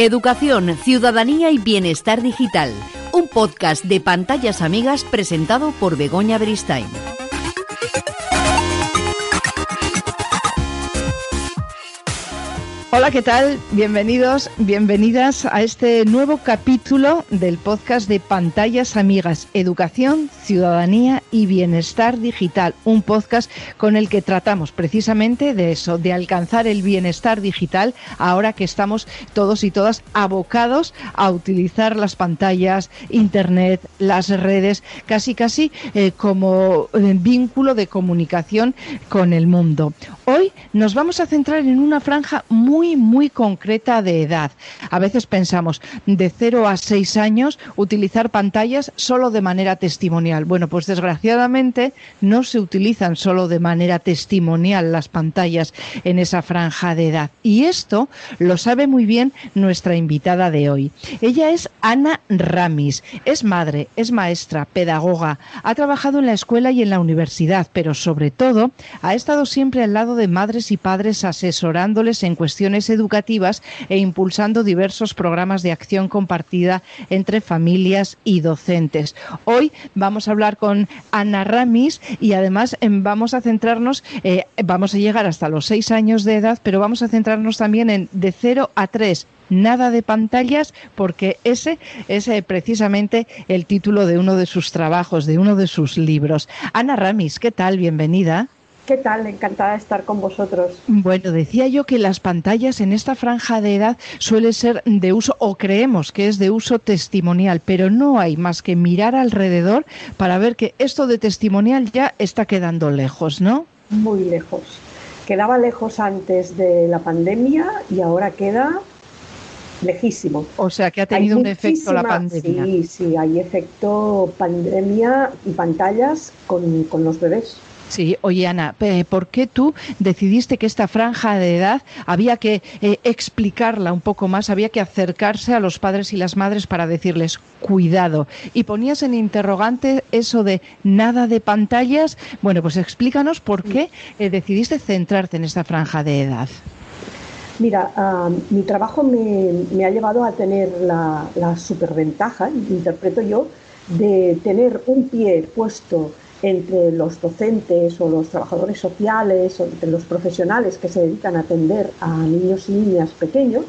Educación, Ciudadanía y Bienestar Digital. Un podcast de pantallas amigas presentado por Begoña Beristain. Hola, ¿qué tal? Bienvenidos, bienvenidas a este nuevo capítulo del podcast de Pantallas Amigas, Educación, Ciudadanía y Bienestar Digital, un podcast con el que tratamos precisamente de eso, de alcanzar el bienestar digital ahora que estamos todos y todas abocados a utilizar las pantallas, Internet, las redes, casi casi eh, como eh, vínculo de comunicación con el mundo. Hoy nos vamos a centrar en una franja muy, muy concreta de edad. A veces pensamos de 0 a 6 años utilizar pantallas solo de manera testimonial. Bueno, pues desgraciadamente no se utilizan solo de manera testimonial las pantallas en esa franja de edad. Y esto lo sabe muy bien nuestra invitada de hoy. Ella es Ana Ramis. Es madre, es maestra, pedagoga. Ha trabajado en la escuela y en la universidad, pero sobre todo ha estado siempre al lado de madres y padres asesorándoles en cuestiones educativas e impulsando diversos programas de acción compartida entre familias y docentes. Hoy vamos a hablar con Ana Ramis y además em, vamos a centrarnos, eh, vamos a llegar hasta los seis años de edad, pero vamos a centrarnos también en de 0 a 3 nada de pantallas, porque ese es eh, precisamente el título de uno de sus trabajos, de uno de sus libros. Ana Ramis, ¿qué tal? Bienvenida. ¿Qué tal? Encantada de estar con vosotros. Bueno, decía yo que las pantallas en esta franja de edad suele ser de uso, o creemos que es de uso testimonial, pero no hay más que mirar alrededor para ver que esto de testimonial ya está quedando lejos, ¿no? Muy lejos. Quedaba lejos antes de la pandemia y ahora queda lejísimo. O sea, que ha tenido Hay un efecto la pandemia. Sí, sí, hay efecto pandemia y pantallas con, con los bebés. Sí, oye Ana, ¿por qué tú decidiste que esta franja de edad había que eh, explicarla un poco más, había que acercarse a los padres y las madres para decirles cuidado? Y ponías en interrogante eso de nada de pantallas. Bueno, pues explícanos por qué eh, decidiste centrarte en esta franja de edad. Mira, ah, mi trabajo me, me ha llevado a tener la, la superventaja, interpreto yo, de tener un pie puesto entre los docentes o los trabajadores sociales o entre los profesionales que se dedican a atender a niños y niñas pequeños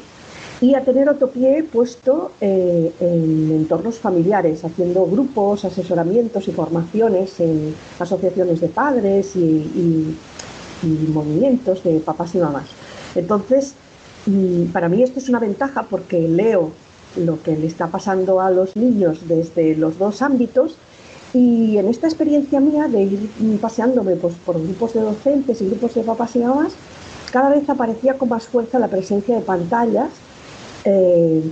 y a tener otro pie puesto eh, en entornos familiares, haciendo grupos, asesoramientos y formaciones en asociaciones de padres y, y- movimientos de papás y mamás. Entonces, mm, para mí esto es una ventaja porque leo lo que le está pasando a los niños desde los dos ámbitos y en esta experiencia mía de ir paseándome pues, por grupos de docentes y grupos de papás y mamás, cada vez aparecía con más fuerza la presencia de pantallas, eh,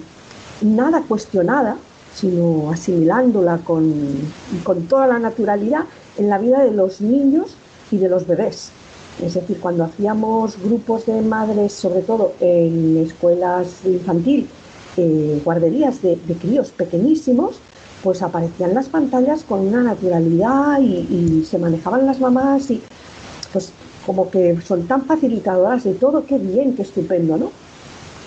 nada cuestionada, sino asimilándola con, con toda la naturalidad en la vida de los niños y de los bebés. Es decir, cuando hacíamos grupos de madres, sobre todo en escuelas infantil, eh, guarderías de, de críos pequeñísimos, pues aparecían las pantallas con una naturalidad y, se manejaban las mamás y pues como que son tan facilitadoras de todo, qué bien, qué estupendo, ¿no?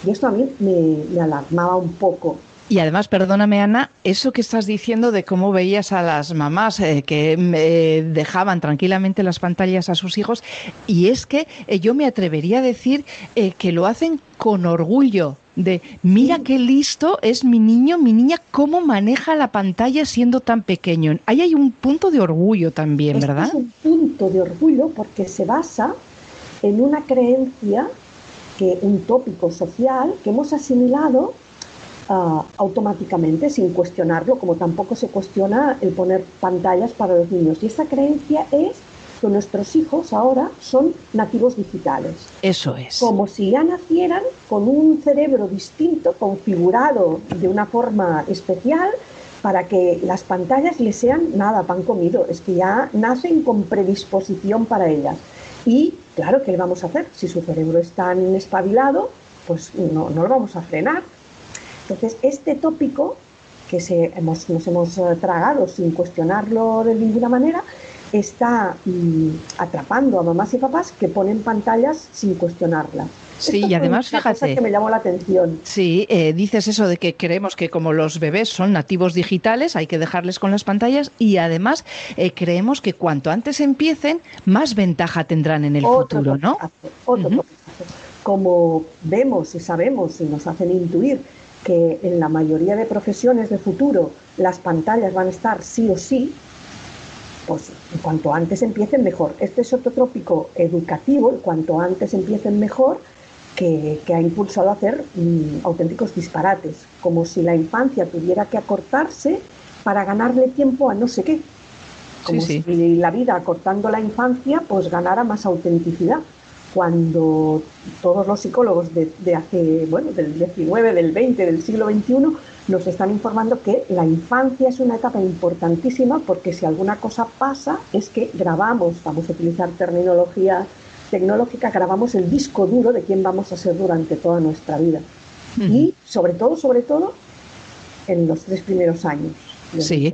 Y esto a mí me alarmaba un poco. Y además, perdóname Ana, eso que estás diciendo de cómo veías a las mamás eh, que eh, dejaban tranquilamente las pantallas a sus hijos, y es que eh, yo me atrevería a decir que lo hacen con orgullo. De mira qué listo es mi niño, mi niña, cómo maneja la pantalla siendo tan pequeño. Ahí hay un punto de orgullo también, ¿verdad? es un punto de orgullo porque se basa en una creencia, que un tópico social que hemos asimilado ah, automáticamente, sin cuestionarlo, como tampoco se cuestiona el poner pantallas para los niños. Y esa creencia es que nuestros hijos ahora son nativos digitales. Eso es. Como si ya nacieran con un cerebro distinto, configurado de una forma especial, para que las pantallas les sean nada, pan comido. Es que ya nacen con predisposición para ellas. Y claro, ¿qué le vamos a hacer? Si su cerebro es tan espabilado, pues no, no lo vamos a frenar. Entonces, este tópico que se, hemos, nos hemos eh, tragado sin cuestionarlo de ninguna manera, está mm, atrapando a mamás y papás que ponen pantallas sin cuestionarlas. Sí, y además, fíjate. que me llamó la atención. Sí, eh, dices eso de que creemos que como los bebés son nativos digitales, hay que dejarles con las pantallas y además eh, creemos que cuanto antes empiecen, más ventaja tendrán en el futuro, ¿no? Otro Como vemos y sabemos y nos hacen intuir que en la mayoría de profesiones de futuro las pantallas van a estar sí o sí, pues cuanto antes empiecen mejor. Este es otro tópico educativo, cuanto antes empiecen mejor, que, ha impulsado a hacer mm, auténticos disparates, como si la infancia tuviera que acortarse para ganarle tiempo a no sé qué. Como si la vida acortando la infancia pues ganara más autenticidad cuando todos los psicólogos de, de, hace, bueno, del 19, del 20, del siglo XXI nos están informando que la infancia es una etapa importantísima porque si alguna cosa pasa es que grabamos, vamos a utilizar terminología tecnológica, grabamos el disco duro de quién vamos a ser durante toda nuestra vida. Y sobre todo, sobre todo, en los tres primeros años. Sí.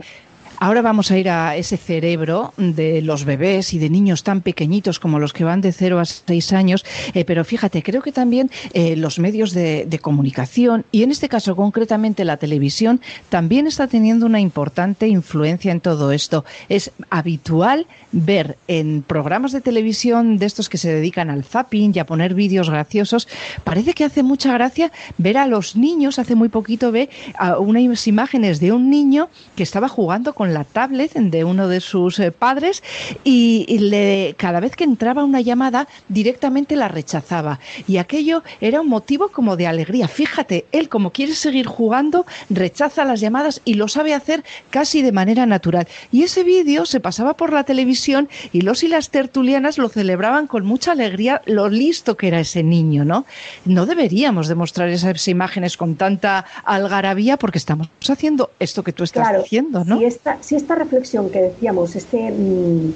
Ahora vamos a ir a ese cerebro de los bebés y de niños tan pequeñitos como los que van de 0 a 6 años, eh, pero fíjate, creo que también eh, los medios de, de, comunicación y en este caso concretamente la televisión también está teniendo una importante influencia en todo esto. Es habitual ver en programas de televisión de estos que se dedican al zapping y a poner vídeos graciosos, parece que hace mucha gracia ver a los niños, hace muy poquito ve a unas imágenes de un niño que estaba jugando con la tablet de uno de sus eh, padres y, le, cada vez que entraba una llamada directamente la rechazaba. Y aquello era un motivo como de alegría. Fíjate, él como quiere seguir jugando, rechaza las llamadas y lo sabe hacer casi de manera natural. Y ese vídeo se pasaba por la televisión y los y las tertulianas lo celebraban con mucha alegría lo listo que era ese niño, ¿no? No deberíamos demostrar esas imágenes con tanta algarabía porque estamos haciendo esto que tú estás diciendo, ¿no? si esta reflexión que decíamos, este mm,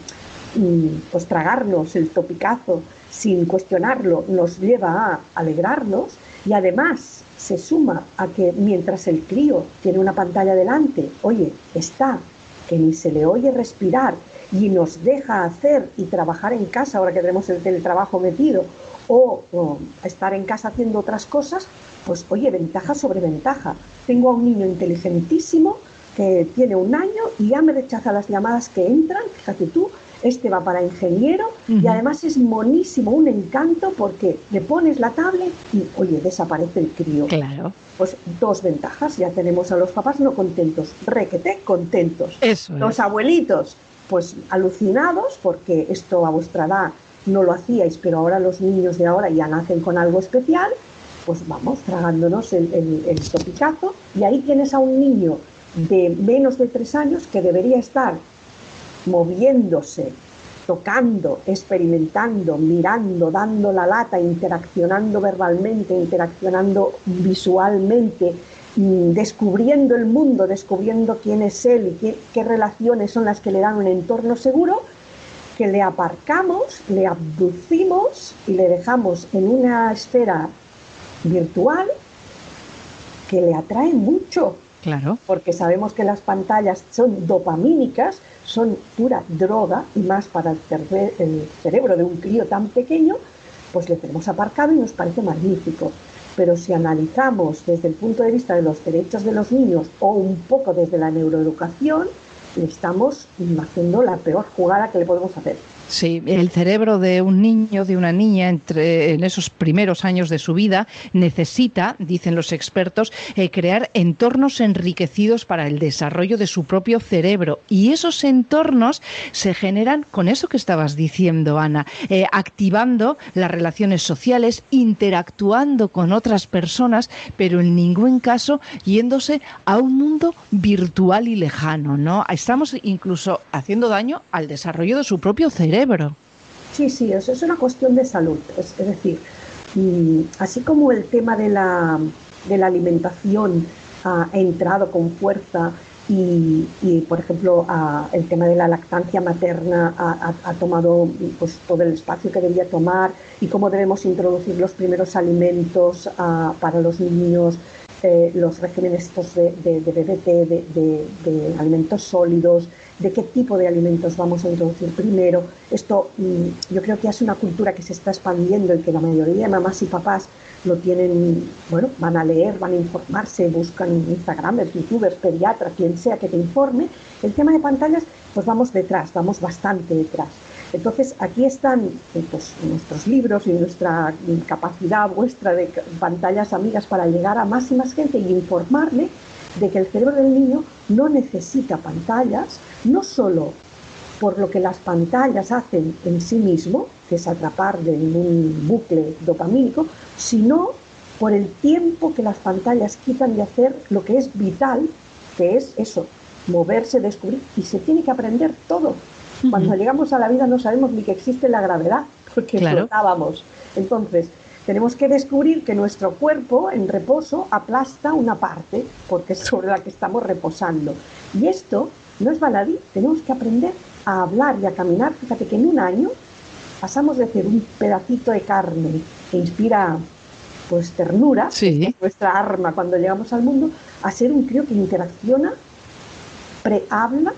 mm, pues tragarnos el topicazo sin cuestionarlo, nos lleva a alegrarnos y además se suma a que mientras el crío tiene una pantalla delante, oye, está, que ni se le oye respirar y nos deja hacer y trabajar en casa, ahora que tenemos el teletrabajo metido, o estar en casa haciendo otras cosas, pues oye, ventaja sobre ventaja. Tengo a un niño inteligentísimo que tiene un año y ya me rechaza las llamadas que entran, fíjate tú, este va para ingeniero y además es monísimo, un encanto porque le pones la tablet y oye, desaparece el crío. Claro. Pues dos ventajas, ya tenemos a los papás no contentos, requete contentos. Eso Los abuelitos, pues alucinados porque esto a vuestra edad no lo hacíais, pero ahora los niños de ahora ya nacen con algo especial, pues vamos tragándonos el, el, el topicazo y ahí tienes a un niño de menos de tres años que debería estar moviéndose, tocando, experimentando, mirando, dando la lata, interaccionando verbalmente, interaccionando visualmente, mm, descubriendo el mundo, descubriendo quién es él y qué, qué relaciones son las que le dan un entorno seguro, que le aparcamos, le abducimos y le dejamos en una esfera virtual que le atrae mucho, Claro. Porque sabemos que las pantallas son dopamínicas, son pura droga y más para el, cerebro de un crío tan pequeño, pues le tenemos aparcado y nos parece magnífico. Pero si analizamos desde el punto de vista de los derechos de los niños o un poco desde la neuroeducación, estamos haciendo la peor jugada que le podemos hacer. Sí, el cerebro de un niño, de una niña, entre, en esos primeros años de su vida, necesita, dicen los expertos, eh, crear entornos enriquecidos para el desarrollo de su propio cerebro. Y esos entornos se generan con eso que estabas diciendo, Ana, eh, activando las relaciones sociales, interactuando con otras personas, pero en ningún caso yéndose a un mundo virtual y lejano, ¿no? Estamos incluso haciendo daño al desarrollo de su propio cerebro Sí, sí, eso es una cuestión de salud. Es, decir, mm, así como el tema de la, de la alimentación ha entrado con fuerza y, por ejemplo, el tema de la lactancia materna ha, tomado pues, todo el espacio que debía tomar y cómo debemos introducir los primeros alimentos a, para los niños, eh, los regímenes estos de, de, BBT, de, alimentos sólidos, de qué tipo de alimentos vamos a introducir primero. Esto mm, yo creo que es una cultura que se está expandiendo y que la mayoría de mamás y papás lo tienen, bueno, van a leer, van a informarse, buscan Instagramers, youtubers, pediatras, quien sea que te informe. El tema de pantallas, pues vamos detrás, vamos bastante detrás. Entonces, aquí están pues, nuestros libros y nuestra capacidad vuestra de pantallas amigas para llegar a más y más gente y informarle de que el cerebro del niño no necesita pantallas, no solo por lo que las pantallas hacen en sí mismo, que es atrapar en un bucle dopamínico, sino por el tiempo que las pantallas quitan de hacer lo que es vital, que es eso, moverse, descubrir, y se tiene que aprender todo. Cuando llegamos a la vida no sabemos ni que existe la gravedad, porque Claro. flotábamos. Entonces, tenemos que descubrir que nuestro cuerpo en reposo aplasta una parte, porque es sobre la que estamos reposando. Y esto no es baladí, tenemos que aprender a hablar y a caminar. Fíjate que en un año pasamos de ser un pedacito de carne que inspira pues ternura, Sí. que es nuestra arma cuando llegamos al mundo, a ser un crío que interacciona, prehabla,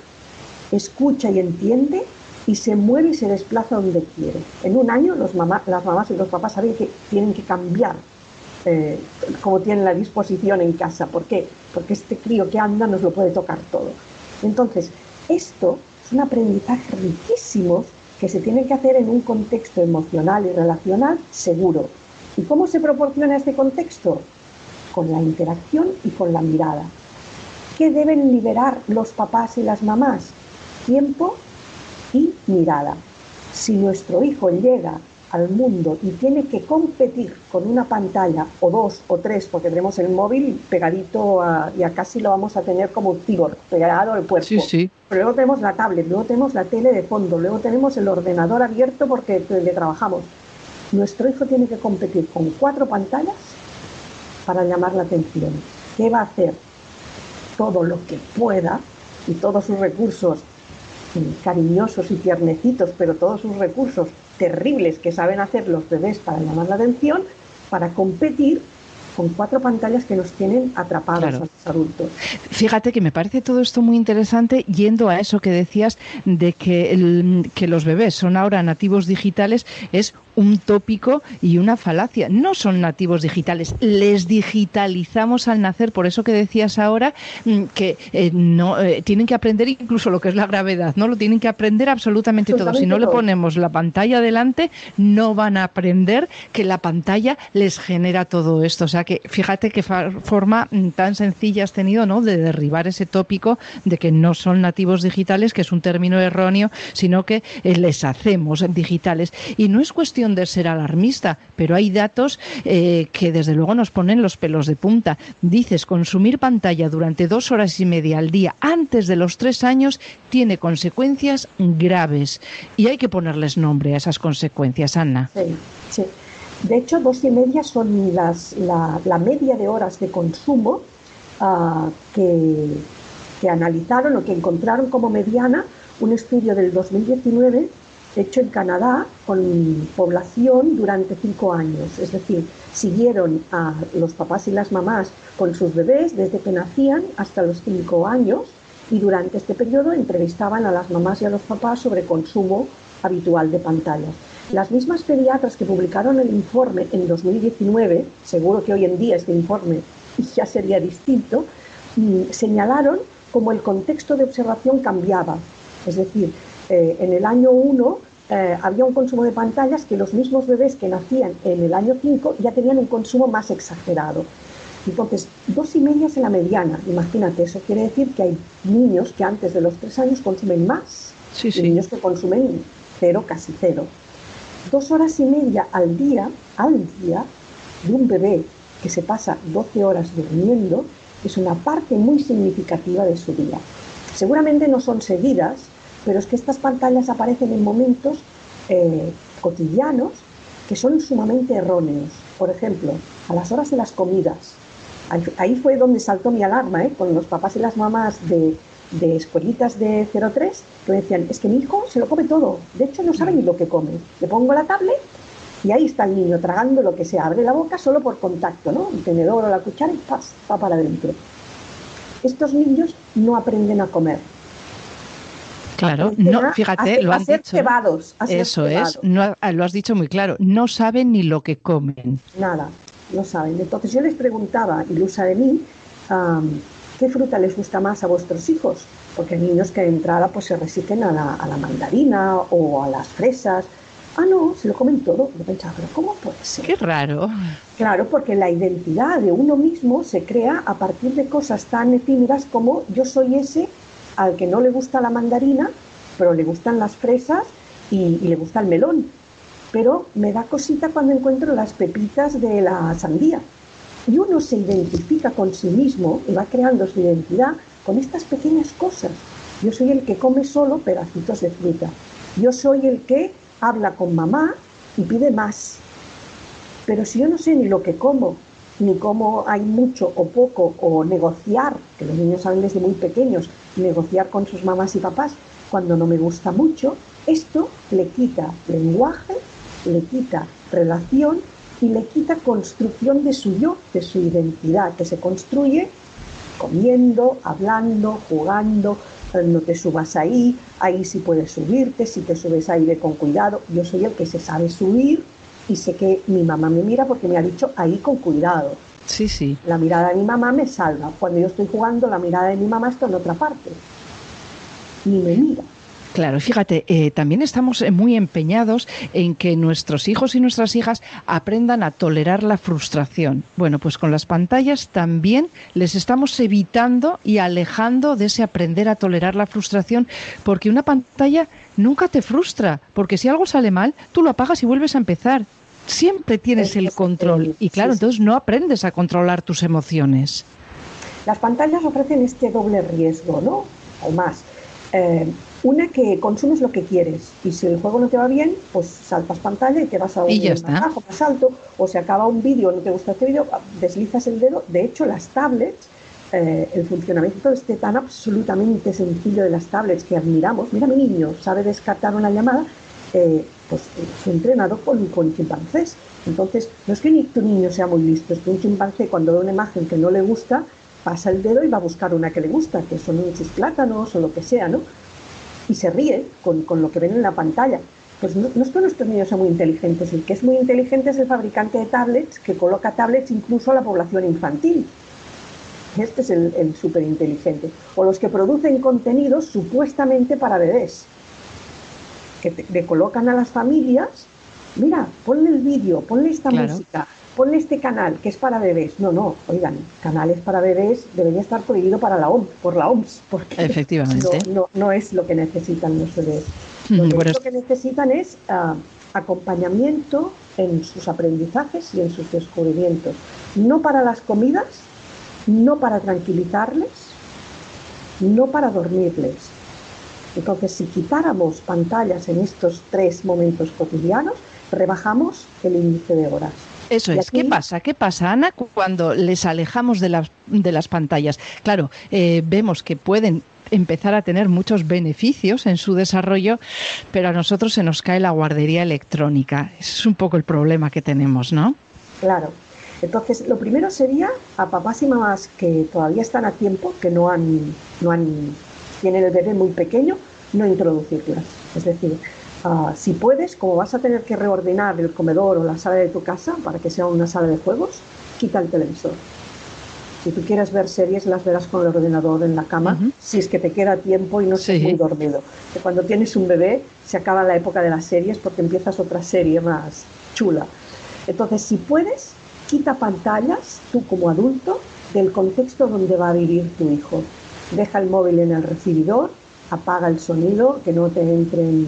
escucha y entiende y se mueve y se desplaza donde quiere. En un año los las mamás y los papás saben que tienen que cambiar eh, como tienen la disposición en casa. ¿Por qué? Porque este crío que anda nos lo puede tocar todo. Entonces, esto es un aprendizaje riquísimo que se tiene que hacer en un contexto emocional y relacional seguro. ¿Y cómo se proporciona este contexto? Con la interacción y con la mirada. ¿Qué deben liberar los papás y las mamás? Tiempo mirada. Si nuestro hijo llega al mundo y tiene que competir con una pantalla o dos o tres, porque tenemos el móvil pegadito a, y a casi lo vamos a tener como un cyborg, pegado al cuerpo. Sí, sí. Pero luego tenemos la tablet, luego tenemos la tele de fondo, luego tenemos el ordenador abierto porque le trabajamos. Nuestro hijo tiene que competir con cuatro pantallas para llamar la atención. ¿Qué va a hacer? Todo lo que pueda y todos sus recursos cariñosos y tiernecitos, pero todos sus recursos terribles que saben hacer los bebés para llamar la atención, para competir con cuatro pantallas que nos tienen atrapados Claro. a los adultos. Fíjate que me parece todo esto muy interesante yendo a eso que decías de que, el- que los bebés son ahora nativos digitales, es un tópico y una falacia. No son nativos digitales, les digitalizamos al nacer, por eso que decías ahora mm, que eh, no eh, tienen que aprender incluso lo que es la gravedad, no lo tienen que aprender absolutamente, todo. Si no le ponemos la pantalla delante, no van a aprender que la pantalla les genera todo esto. O sea que fíjate qué forma mm, tan sencilla has tenido, ¿no? De derribar ese tópico de que no son nativos digitales, que es un término erróneo, sino que eh, les hacemos digitales. Y no es cuestión de ser alarmista, pero hay datos eh, que desde luego nos ponen los pelos de punta. Dices, consumir pantalla durante dos horas y media al día antes de los tres años tiene consecuencias graves y hay que ponerles nombre a esas consecuencias, Ana. Sí, sí. De hecho, dos y media son la media de horas de consumo ah, que, que analizaron o que encontraron como mediana un estudio del 2019 hecho en Canadá con población durante cinco años. Es decir, siguieron a los papás y las mamás con sus bebés desde que nacían hasta los cinco años y durante este periodo entrevistaban a las mamás y a los papás sobre consumo habitual de pantallas. Las mismas pediatras que publicaron el informe en 2019, seguro que hoy en día este informe ya sería distinto, mm, señalaron cómo el contexto de observación cambiaba. Es decir, eh, en el año 1 eh, había un consumo de pantallas que los mismos bebés que nacían en el año 5 ya tenían un consumo más exagerado. Entonces, dos y media es la mediana. Imagínate, eso quiere decir que hay niños que antes de los tres años consumen más Sí, y niños que consumen cero, casi cero. Dos horas y media al día, al día, de un bebé que se pasa 12 horas durmiendo es una parte muy significativa de su día. Seguramente no son seguidas, pero es que estas pantallas aparecen en momentos eh, cotidianos que son sumamente erróneos. Por ejemplo, a las horas de las comidas. Ahí fue donde saltó mi alarma, ¿eh? con los papás y las mamás de, de escuelitas de 03 que me decían, es que mi hijo se lo come todo, de hecho no sabe ni lo que come. Le pongo la tablet y ahí está el niño tragando lo que sea, abre la boca solo por contacto, ¿no? El tenedor o la cuchara y va para adentro. Estos niños no aprenden a comer, Claro, no, fíjate, lo has dicho. eso es, no, lo has dicho muy claro, no saben ni lo que comen. Nada, no saben. Entonces yo les preguntaba, ilusa de mí, ¿qué fruta les gusta más a vuestros hijos? Porque hay niños que de entrada pues se resisten a la, a la mandarina o a las fresas. Ah, no, se lo comen todo. Yo pensaba, pero ¿cómo puede ser? Qué raro. Claro, porque la identidad de uno mismo se crea a partir de cosas tan efímeras como yo soy ese al que no le gusta la mandarina, pero le gustan las fresas y, le gusta el melón. Pero me da cosita cuando encuentro las pepitas de la sandía. Y uno se identifica con sí mismo y va creando su identidad con estas pequeñas cosas. Yo soy el que come solo pedacitos de fruta. Yo soy el que habla con mamá y pide más. Pero si yo no sé ni lo que como, ni cómo hay mucho o poco, o negociar, que los niños saben desde muy pequeños, negociar con sus mamás y papás cuando no me gusta mucho, esto le quita lenguaje, le quita relación y le quita construcción de su yo, de su identidad, que se construye comiendo, hablando, jugando, no te subas ahí, ahí sí puedes subirte, si te subes ahí ve con cuidado, yo soy el que se sabe subir y sé que mi mamá me mira porque me ha dicho ahí con cuidado. Sí, sí. La mirada de mi mamá me salva. Cuando yo estoy jugando, la mirada de mi mamá está en otra parte. Ni me mira. Claro, fíjate, eh, también estamos eh, muy empeñados en que nuestros hijos y nuestras hijas aprendan a tolerar la frustración. Bueno, pues con las pantallas también les estamos evitando y alejando de ese aprender a tolerar la frustración, porque una pantalla nunca te frustra, porque si algo sale mal, tú lo apagas y vuelves a empezar. Siempre tienes el control y claro, entonces no aprendes a controlar tus emociones. Las pantallas ofrecen este doble riesgo, ¿no? O más. Eh, una que consumes lo que quieres y si el juego no te va bien, pues saltas pantalla y te vas a un bajo, más alto, o se acaba un vídeo, no te gusta este vídeo, deslizas el dedo. De hecho, las tablets, eh, el funcionamiento este tan absolutamente sencillo de las tablets que admiramos, mira mi niño, sabe descartar una llamada, eh, pues fue entrenado con, con chimpancés. Entonces, no es que ni tu niño sea muy listo, es que un chimpancé cuando ve una imagen que no le gusta, pasa el dedo y va a buscar una que le gusta, que son sus plátanos o lo que sea, ¿no? Y se ríe con, lo que ven en la pantalla. Pues no, no, es que nuestros niños sean muy inteligentes, el que es muy inteligente es el fabricante de tablets que coloca tablets incluso a la población infantil. Este es el, el súper inteligente. O los que producen contenidos supuestamente para bebés, que le colocan a las familias, mira, ponle el vídeo, ponle esta música, ponle este canal que es para bebés. No, no, oigan, canales para bebés debería estar prohibido para la OMS, por la OMS, porque Efectivamente. No, no, es lo que necesitan los bebés. Lo, que necesitan es ah, acompañamiento en sus aprendizajes y en sus descubrimientos. No para las comidas, no para tranquilizarles, no para dormirles. Entonces, si quitáramos pantallas en estos tres momentos cotidianos, rebajamos el índice de horas. Eso es. ¿Qué pasa? ¿Qué pasa, Ana, cuando les alejamos de las, de las pantallas? Claro, eh, vemos que pueden empezar a tener muchos beneficios en su desarrollo, pero a nosotros se nos cae la guardería electrónica. Ese es un poco el problema que tenemos, ¿no? Claro. Entonces, lo primero sería a papás y mamás que todavía están a tiempo, que no han, no han, tienen el bebé muy pequeño, no introducirlas. Es decir, Ah, si puedes, como vas a tener que reordenar el comedor o la sala de tu casa para que sea una sala de juegos, quita el televisor. Si tú quieres ver series, las verás con el ordenador en la cama, si es que te queda tiempo y no estés muy dormido. cuando tienes un bebé, se acaba la época de las series porque empiezas otra serie más chula. Entonces, si puedes, quita pantallas, tú como adulto, del contexto donde va a vivir tu hijo. Deja el móvil en el recibidor apaga el sonido, que no te entren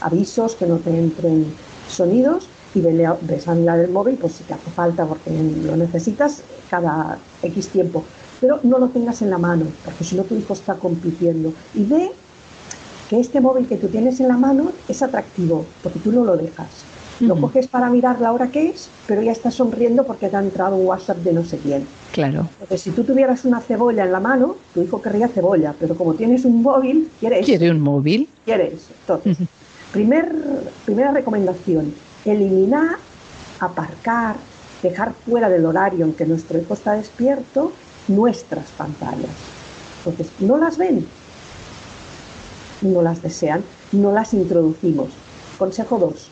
avisos, que no te entren sonidos y ves a mirar el móvil, pues si te hace falta porque lo necesitas cada X tiempo, pero no lo tengas en la mano, porque si no tu hijo está compitiendo. Y ve que este móvil que tú tienes en la mano es atractivo, porque tú no lo dejas. Lo coges para mirar la hora que es, pero ya estás sonriendo porque te ha entrado un WhatsApp de no sé quién. Claro. Entonces, si tú tuvieras una cebolla en la mano, tu hijo querría cebolla, pero como tienes un móvil, quieres. ¿Quiere un móvil? quieres. Entonces, primer, primera recomendación, eliminar, aparcar, dejar fuera del horario en que nuestro hijo está despierto nuestras pantallas. Entonces, no las ven, no las desean, no las introducimos. Consejo 2.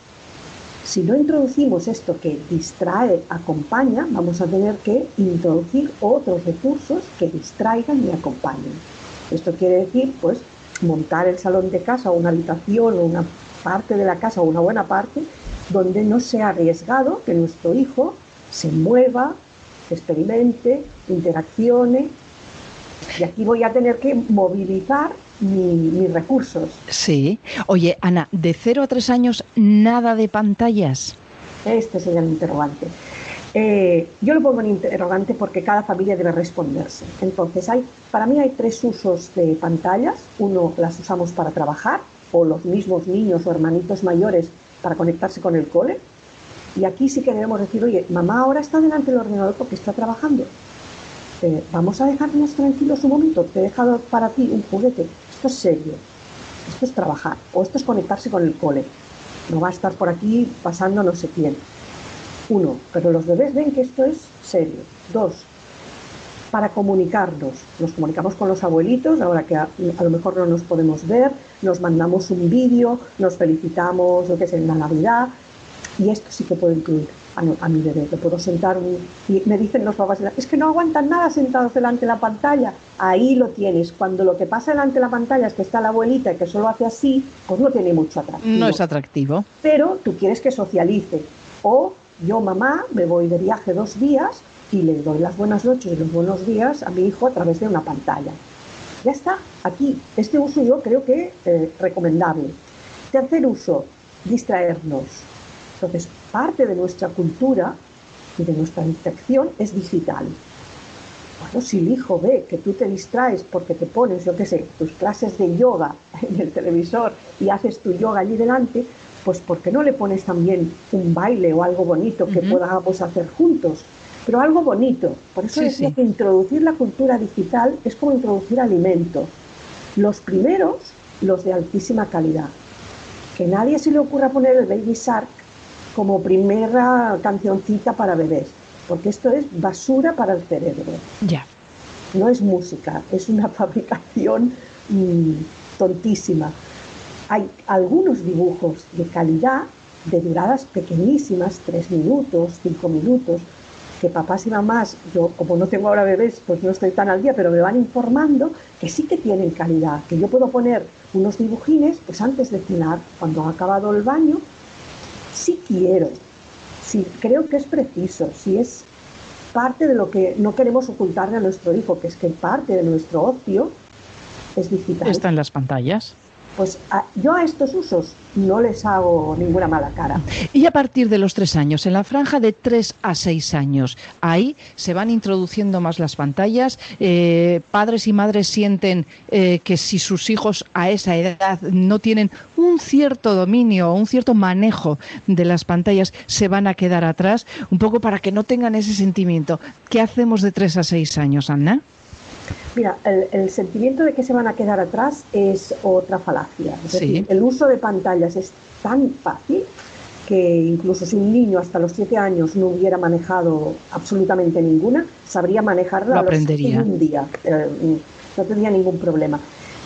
Si no introducimos esto que distrae, acompaña, vamos a tener que introducir otros recursos que distraigan y acompañen. Esto quiere decir, pues, montar el salón de casa una habitación o una parte de la casa o una buena parte donde no sea arriesgado que nuestro hijo se mueva, experimente, interaccione. Y aquí voy a tener que movilizar mi- mis recursos. Sí. Oye, Ana, de 0 a 3 años, nada de pantallas. Este sería el interrogante. Eh, yo lo pongo en interrogante porque cada familia debe responderse. Entonces, hay, para mí hay tres usos de pantallas. Uno, las usamos para trabajar o los mismos niños o hermanitos mayores para conectarse con el cole. Y aquí sí que debemos decir, oye, mamá ahora está delante del ordenador porque está trabajando. Eh, vamos a dejarnos tranquilos un momento. Te he dejado para ti un juguete. Esto es serio. Esto es trabajar. O esto es conectarse con el cole. No va a estar por aquí pasando no sé quién. Uno, pero los bebés ven que esto es serio. Dos, para comunicarnos. Nos comunicamos con los abuelitos, ahora que a, lo mejor no nos podemos ver, nos mandamos un vídeo, nos felicitamos, lo que es en la Navidad, y esto sí que puedo incluir a, mi bebé. Le puedo sentar un- y me dicen los papás, es que no aguantan nada sentados delante de la pantalla. Ahí lo tienes. Cuando lo que pasa delante de la pantalla es que está la abuelita y que solo hace así, pues no tiene mucho atractivo No es atractivo. pero tú quieres que socialice. O yo, mamá, me voy de viaje dos días y le doy las buenas noches y los buenos días a mi hijo a través de una pantalla. Ya está, aquí. Este uso yo creo que eh, recomendable. Tercer uso, distraernos. Entonces, parte de nuestra cultura y de nuestra infección es digital. Bueno, si el hijo ve que tú te distraes porque te pones, yo qué sé, tus clases de yoga en el televisor y haces tu yoga allí delante, pues ¿por qué no le pones también un baile o algo bonito que podamos hacer juntos? Pero algo bonito. Por eso Sí, decía sí. que introducir la cultura digital es como introducir alimento. Los primeros, los de altísima calidad. Que nadie se le ocurra poner el Baby Shark como primera cancioncita para bebés, porque esto es basura para el cerebro Ya. no es música, es una fabricación mm, tontísima. Hay algunos dibujos de calidad, de duradas pequeñísimas, tres minutos, cinco minutos, que papás y mamás, yo como no tengo ahora bebés, pues no estoy tan al día, pero me van informando que sí que tienen calidad, que yo puedo poner unos dibujines, pues antes de cenar, cuando ha acabado el baño, si quiero, si creo que es preciso, si es parte de lo que no queremos ocultarle a nuestro hijo, que es que parte de nuestro ocio es digital. Está en las pantallas. Pues a- yo a estos usos no les hago ninguna mala cara. Y a partir de los tres años, en la franja de tres a seis años, ahí se van introduciendo más las pantallas. eh, padres y madres sienten eh, que si sus hijos a esa edad no tienen un cierto dominio o un cierto manejo de las pantallas, se van a quedar atrás, un poco para que no tengan ese sentimiento. ¿Qué hacemos de tres a seis años, Ana? Mira, el, el sentimiento de que se van a quedar atrás es otra falacia. Es Sí. decir, el uso de pantallas es tan fácil que incluso si un niño hasta los siete años no hubiera manejado absolutamente ninguna, sabría manejarla Lo aprendería. en un día. Eh, no tendría ningún problema.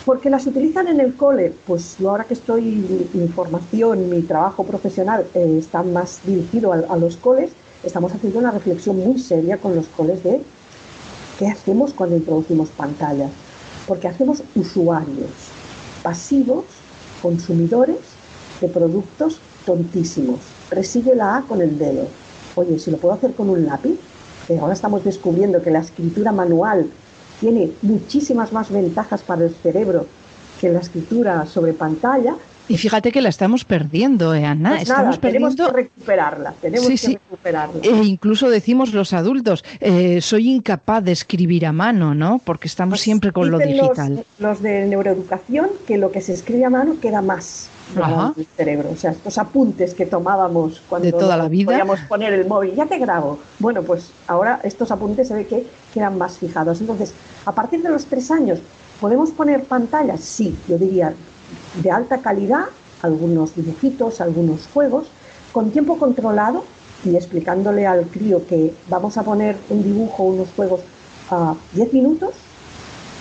Porque las utilizan en el cole, pues yo ahora que estoy, mi, mi formación, mi trabajo profesional eh, está más dirigido a, a los coles, estamos haciendo una reflexión muy seria con los coles de ¿Qué hacemos cuando introducimos pantallas? Porque hacemos usuarios pasivos, consumidores de productos tontísimos. Resigue la A con el dedo. Oye, si lo puedo hacer con un lápiz, ahora estamos descubriendo que la escritura manual tiene muchísimas más ventajas para el cerebro que la escritura sobre pantalla, Y fíjate que la estamos perdiendo, ¿eh, Ana? Pues estamos nada, tenemos perdiendo. que recuperarla, tenemos Sí, que sí. recuperarla. E incluso decimos los adultos, eh, soy incapaz de escribir a mano, ¿no? Porque estamos Pues siempre con lo los- digital. Los, de neuroeducación que lo que se escribe a mano queda más en el cerebro. O sea, estos apuntes que tomábamos cuando De toda la nos vida. podíamos poner el móvil, ya te grabo. Bueno, pues ahora estos apuntes se ve que quedan más fijados. Entonces, a partir de los tres años, ¿podemos poner pantallas? Sí, yo diría de alta calidad, algunos dibujitos, algunos juegos, con tiempo controlado y explicándole al crío que vamos a poner un dibujo, unos juegos a 10 minutos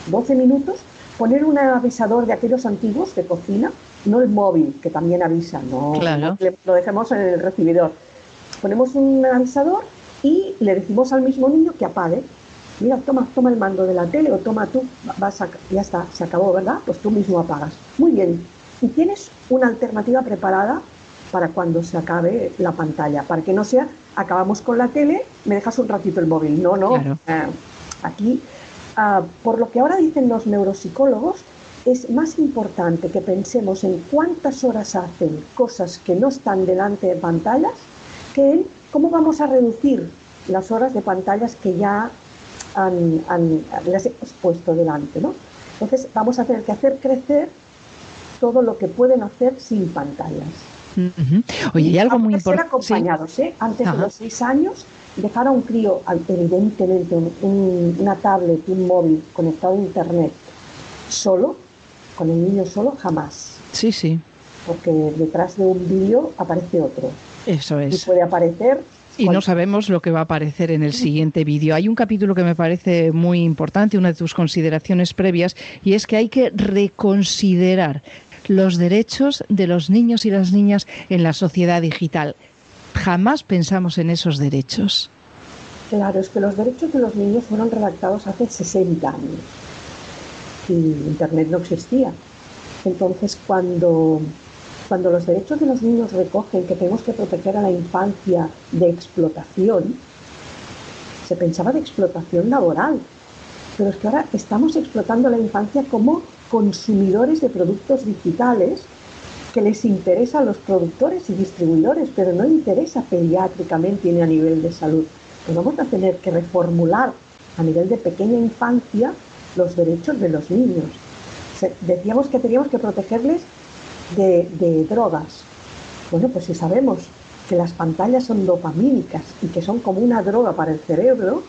12 minutos, poner un avisador de aquellos antiguos de cocina, no el móvil, que también avisa, no, Claro. lo dejemos en el recibidor. Ponemos un avisador y le decimos al mismo niño que apague. Mira, toma, toma el mando de la tele o toma tú, vas a, ya está, se acabó, ¿verdad? Pues tú mismo apagas. Muy bien. Y tienes una alternativa preparada para cuando se acabe la pantalla, para que no sea, acabamos con la tele, me dejas un ratito el móvil. No, no. Claro. Eh, aquí Ah, por lo que ahora dicen los neuropsicólogos, es más importante que pensemos en cuántas horas hacen cosas que no están delante de pantallas que en cómo vamos a reducir las horas de pantallas que ya han, han- las hemos puesto delante. ¿no? Entonces vamos a tener que hacer crecer todo lo que pueden hacer sin pantallas. Oye, y algo muy importante. sí. acompañados, ¿eh? Antes Ajá. de los seis años, dejar a un crío, evidentemente, un- un- una tablet, un móvil conectado a internet, solo, con el niño solo, jamás. Sí, sí, Porque detrás de un vídeo aparece otro. eso Y es. puede aparecer. Y no sabemos lo que va a aparecer en el siguiente vídeo. Hay un capítulo que me parece muy importante, una de tus consideraciones previas, y es que hay que reconsiderar los derechos de los niños y las niñas en la sociedad digital. Jamás pensamos en esos derechos. Claro, es que los derechos de los niños fueron redactados hace 60 años y Internet no existía. Entonces, cuando, cuando los derechos de los niños recogen que tenemos que proteger a la infancia de explotación, se pensaba de explotación laboral. Pero es que ahora estamos explotando a la infancia como consumidores de productos digitales que les interesa a los productores y distribuidores, pero no interesa pediátricamente ni a nivel de salud. Pues vamos a tener que reformular a nivel de pequeña infancia los derechos de los niños. Decíamos que teníamos que protegerles de, drogas. Bueno, pues si sabemos que las pantallas son dopamínicas y que son como una droga para el cerebro,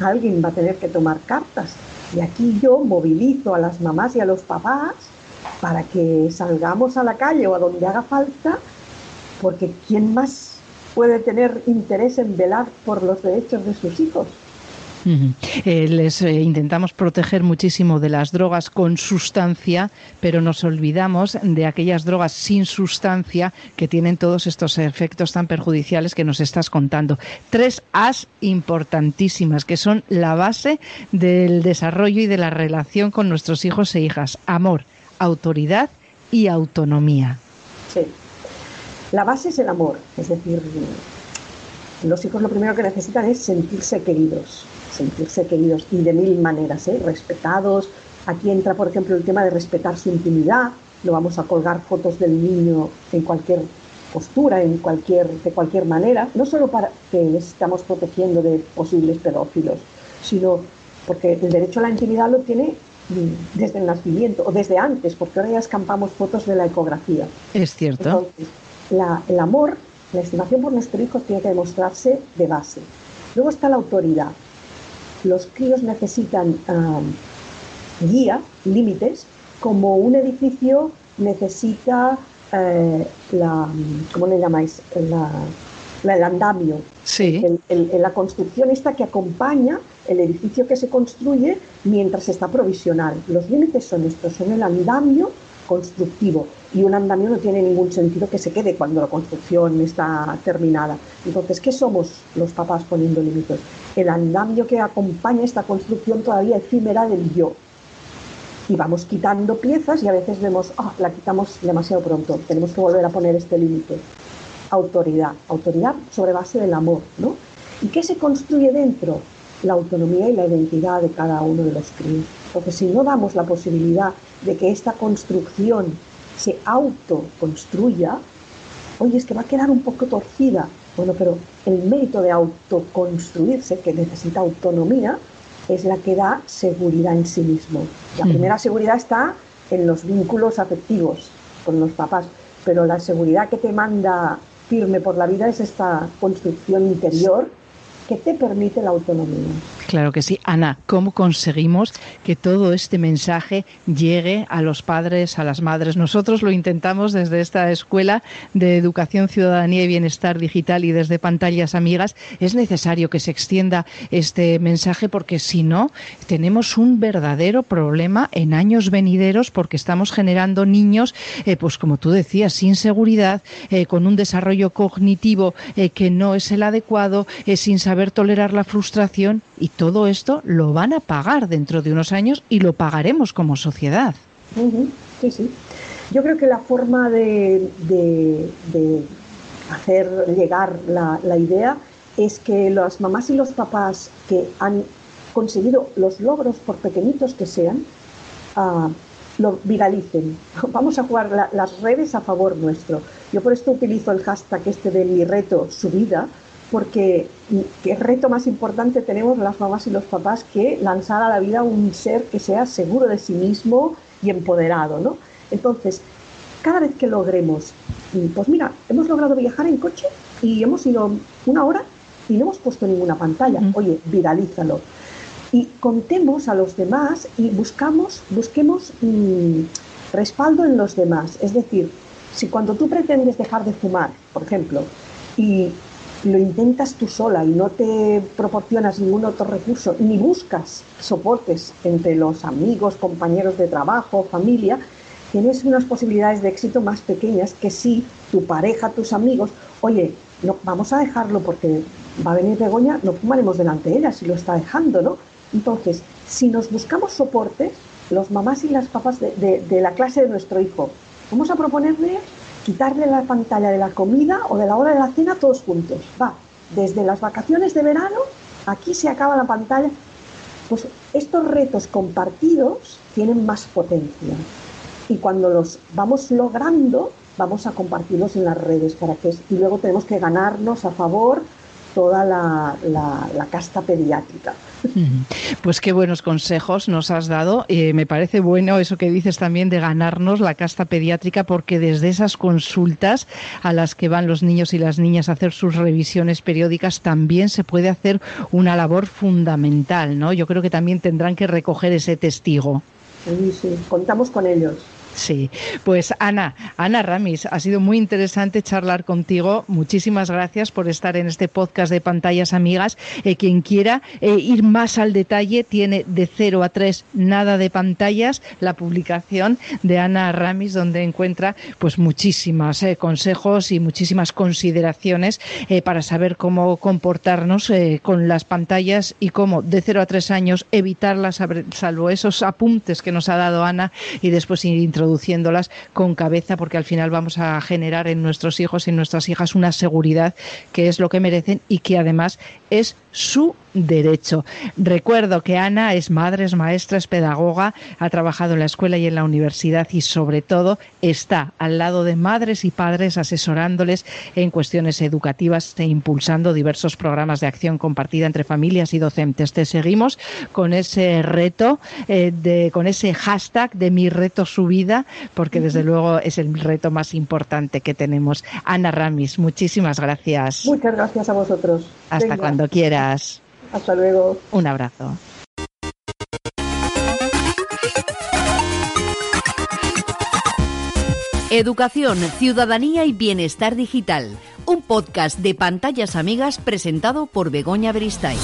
alguien va a tener que tomar cartas. Y aquí yo movilizo a las mamás y a los papás para que salgamos a la calle o a donde haga falta, porque ¿quién más puede tener interés en velar por los derechos de sus hijos? Eh, les eh, intentamos proteger muchísimo de las drogas con sustancia, pero nos olvidamos de aquellas drogas sin sustancia que tienen todos estos efectos tan perjudiciales que nos estás contando. Tres As importantísimas que son la base del desarrollo y de la relación con nuestros hijos e hijas. Amor, autoridad y autonomía. Sí. La base es el amor, es decir, los hijos lo primero que necesitan es sentirse queridos, sentirse queridos y de mil maneras, ¿eh? respetados. Aquí entra, por ejemplo, el tema de respetar su intimidad. No vamos a colgar fotos del niño en cualquier postura, en cualquier, de cualquier manera, no solo para que les estamos protegiendo de posibles pedófilos, sino porque el derecho a la intimidad lo tiene mm, desde el nacimiento o desde antes, porque ahora ya escampamos fotos de la ecografía. Es cierto. Entonces, la- el amor, la estimación por nuestro hijo tiene que demostrarse de base. Luego está la autoridad. Los críos necesitan am, guía, límites, como un edificio necesita eh, la, ¿cómo le llamáis? La, la- el andamio, Sí. el- el- la construcción esta que acompaña el edificio que se construye mientras está provisional. Los límites son estos, son el andamio constructivo y un andamio no tiene ningún sentido que se quede cuando la construcción está terminada. Entonces, ¿qué somos los papás poniendo límites? El andamio que acompaña esta construcción todavía efímera del yo. Y vamos quitando piezas y a veces vemos, ah, la quitamos demasiado pronto, tenemos que volver a poner este límite autoridad, autoridad sobre base del amor, ¿no? ¿Y qué se construye dentro? La autonomía y la identidad de cada uno de los críos. Porque si no damos la posibilidad de que esta construcción se autoconstruya, oye, es que va a quedar un poco torcida. Bueno, pero el mérito de autoconstruirse, que necesita autonomía, es la que da seguridad en sí mismo. La primera seguridad está en los vínculos afectivos con los papás, pero la seguridad que te manda firme por la vida es esta construcción interior que te permite la autonomía. Claro que sí. Ana, ¿cómo conseguimos que todo este mensaje llegue a los padres, a las madres? Nosotros lo intentamos desde esta escuela de educación, ciudadanía y bienestar digital y desde pantallas amigas. Es necesario que se extienda este mensaje porque si no, tenemos un verdadero problema en años venideros porque estamos generando niños, eh, pues como tú decías, sin seguridad, eh, con un desarrollo cognitivo eh, que no es el adecuado, sin saber tolerar la frustración y esto lo van a pagar dentro de unos años y lo pagaremos como sociedad. Sí, sí. Yo creo que la forma de, hacer llegar la, idea es que las mamás y los papás que han conseguido los logros, por pequeñitos que sean, ah, lo viralicen. Vamos a jugar las redes a favor nuestro. Yo por esto utilizo el hashtag este de mi reto, su vida, porque qué reto más importante tenemos las mamás y los papás que lanzar a la vida un ser que sea seguro de sí mismo y empoderado, ¿no? Entonces, cada vez que logremos, pues mira, hemos logrado viajar en coche y hemos ido una hora y no hemos puesto ninguna pantalla. Oye, viralízalo. Y contemos a los demás y buscamos, busquemos mm, respaldo en los demás. Es decir, si cuando tú pretendes dejar de fumar, por ejemplo, y lo intentas tú sola y no te proporcionas ningún otro recurso, ni buscas soportes entre los amigos, compañeros de trabajo, familia, tienes unas posibilidades de éxito más pequeñas que si tu pareja, tus amigos, oye, no, vamos a dejarlo porque va a venir Begoña, no fumaremos delante de ella si lo está dejando, ¿no? Entonces, si nos buscamos soportes, los mamás y las papás de la clase de nuestro hijo, vamos a proponerle quitarle la pantalla de la comida o de la hora de la cena todos juntos. Va, desde las vacaciones de verano, aquí se acaba la pantalla. Pues estos retos compartidos tienen más potencia. Y cuando los vamos logrando, vamos a compartirlos en las redes para que y luego tenemos que ganarnos a favor toda la, la, casta pediátrica. Pues qué buenos consejos nos has dado. Eh, me parece bueno eso que dices también de ganarnos la casta pediátrica, porque desde esas consultas a las que van los niños y las niñas a hacer sus revisiones periódicas también se puede hacer una labor fundamental, ¿no? Yo creo que también tendrán que recoger ese testigo. Sí, sí, contamos con ellos. Sí, pues Ana, Ana Ramis, ha sido muy interesante charlar contigo. Muchísimas gracias por estar en este podcast de Pantallas Amigas. Eh, quien quiera eh, ir más al detalle tiene de 0 a 3 nada de pantallas la publicación de Ana Ramis donde encuentra pues muchísimos eh, consejos y muchísimas consideraciones para saber cómo comportarnos con las pantallas y cómo de 0 a 3 años evitarlas salvo esos apuntes que nos ha dado Ana y después introducir introduciéndolas con cabeza porque al final vamos a generar en nuestros hijos y en nuestras hijas una seguridad que es lo que merecen y que además es su derecho. Recuerdo que Ana es madre, es maestra, es pedagoga, ha trabajado en la escuela y en la universidad y sobre todo está al lado de madres y padres asesorándoles en cuestiones educativas e impulsando diversos programas de acción compartida entre familias y docentes. Te seguimos con ese reto, eh, de, con ese hashtag de mi reto su vida, porque desde luego es el reto más importante que tenemos. Ana Ramis, muchísimas gracias. Muchas gracias a vosotros. Hasta cuando quieras. Hasta luego. Un abrazo. Educación, Ciudadanía y Bienestar Digital, un podcast de pantallas amigas presentado por Begoña Beristain.